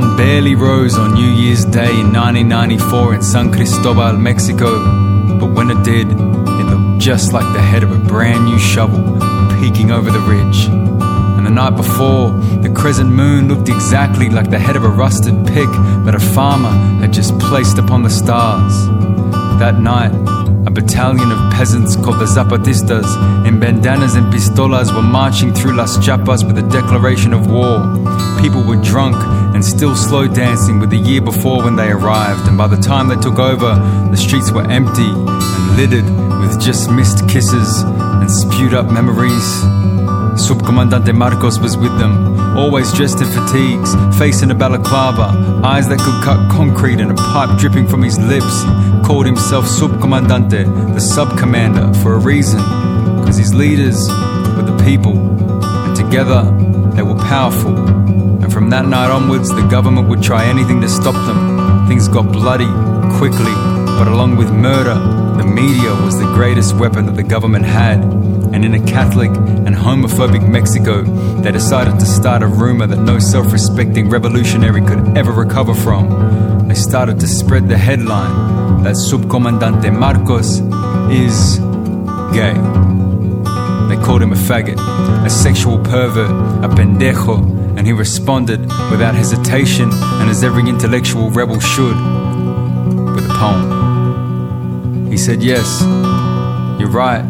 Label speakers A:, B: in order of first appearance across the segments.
A: sun barely rose on New Year's Day in 1994 in San Cristobal, Mexico. But when it did, it looked just like the head of a brand new shovel peeking over the ridge. And the night before, the crescent moon looked exactly like the head of a rusted pick that a farmer had just placed upon the stars. That night, a battalion of peasants called the Zapatistas in bandanas and pistolas were marching through Las Chiapas with a declaration of war. People were drunk and still slow dancing with the year before when they arrived, and by the time they took over, the streets were empty and littered with just missed kisses and spewed up memories. Subcomandante Marcos was with them, always dressed in fatigues, facing a balaclava, eyes that could cut concrete, and a pipe dripping from his lips. He called himself Subcomandante, the sub commander, for a reason, because his leaders were the people, and together they were powerful. That night onwards, the government would try anything to stop them. Things got bloody quickly, but along with murder, the media was the greatest weapon that the government had. And in a Catholic and homophobic Mexico, they decided to start a rumor that no self respecting revolutionary could ever recover from. They started to spread the headline that Subcomandante Marcos is gay. They called him a faggot, a sexual pervert, a pendejo, and he responded without hesitation and as every intellectual rebel should, with a poem. He said, Yes, you're right.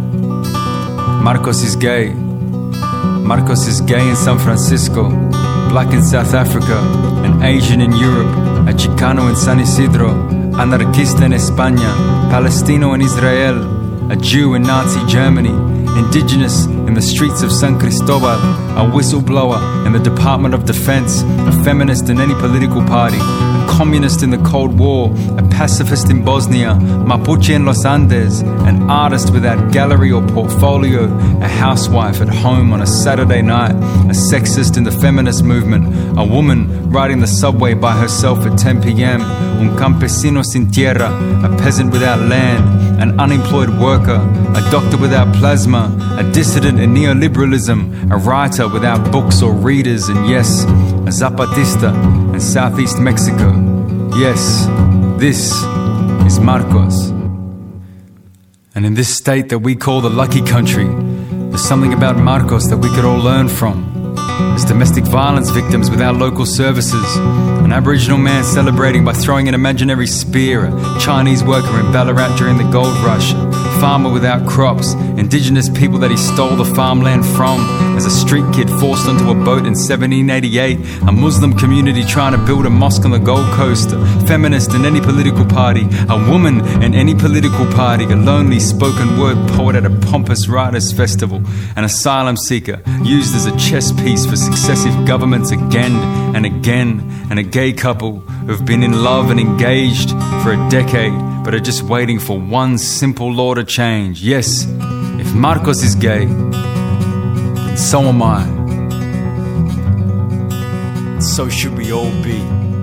A: Marcos is gay. Marcos is gay in San Francisco, black in South Africa, an Asian in Europe, a Chicano in San Isidro, anarquista in España, Palestino in Israel, a Jew in Nazi Germany, indigenous in the streets of San Cristobal, a whistleblower in the Department of Defense, a feminist in any political party, a communist in the Cold War, a pacifist in Bosnia, Mapuche in Los Andes, an artist without gallery or portfolio, a housewife at home on a Saturday night, a sexist in the feminist movement, a woman riding the subway by herself at 10 p.m., un campesino sin tierra, a peasant without land, an unemployed worker, a doctor without plasma, a dissident in neoliberalism, a writer without books or readers, and yes, a Zapatista in southeast Mexico. Yes, this is Marcos. And in this state that we call the lucky country, there's something about Marcos that we could all learn from. As domestic violence victims without local services, an Aboriginal man celebrating by throwing an imaginary spear, a Chinese worker in Ballarat during the gold rush, a farmer without crops, indigenous people that he stole the farmland from, as a street kid forced onto a boat in 1788, a Muslim community trying to build a mosque on the Gold Coast, a feminist in any political party, a woman in any political party, a lonely spoken word poet at a pompous writers' festival, an asylum seeker used as a chess piece for successive governments again and again, and a gay couple who've been in love and engaged for a decade but are just waiting for one simple law to change. Yes, if Marcos is gay, then so am I. And so should we all be.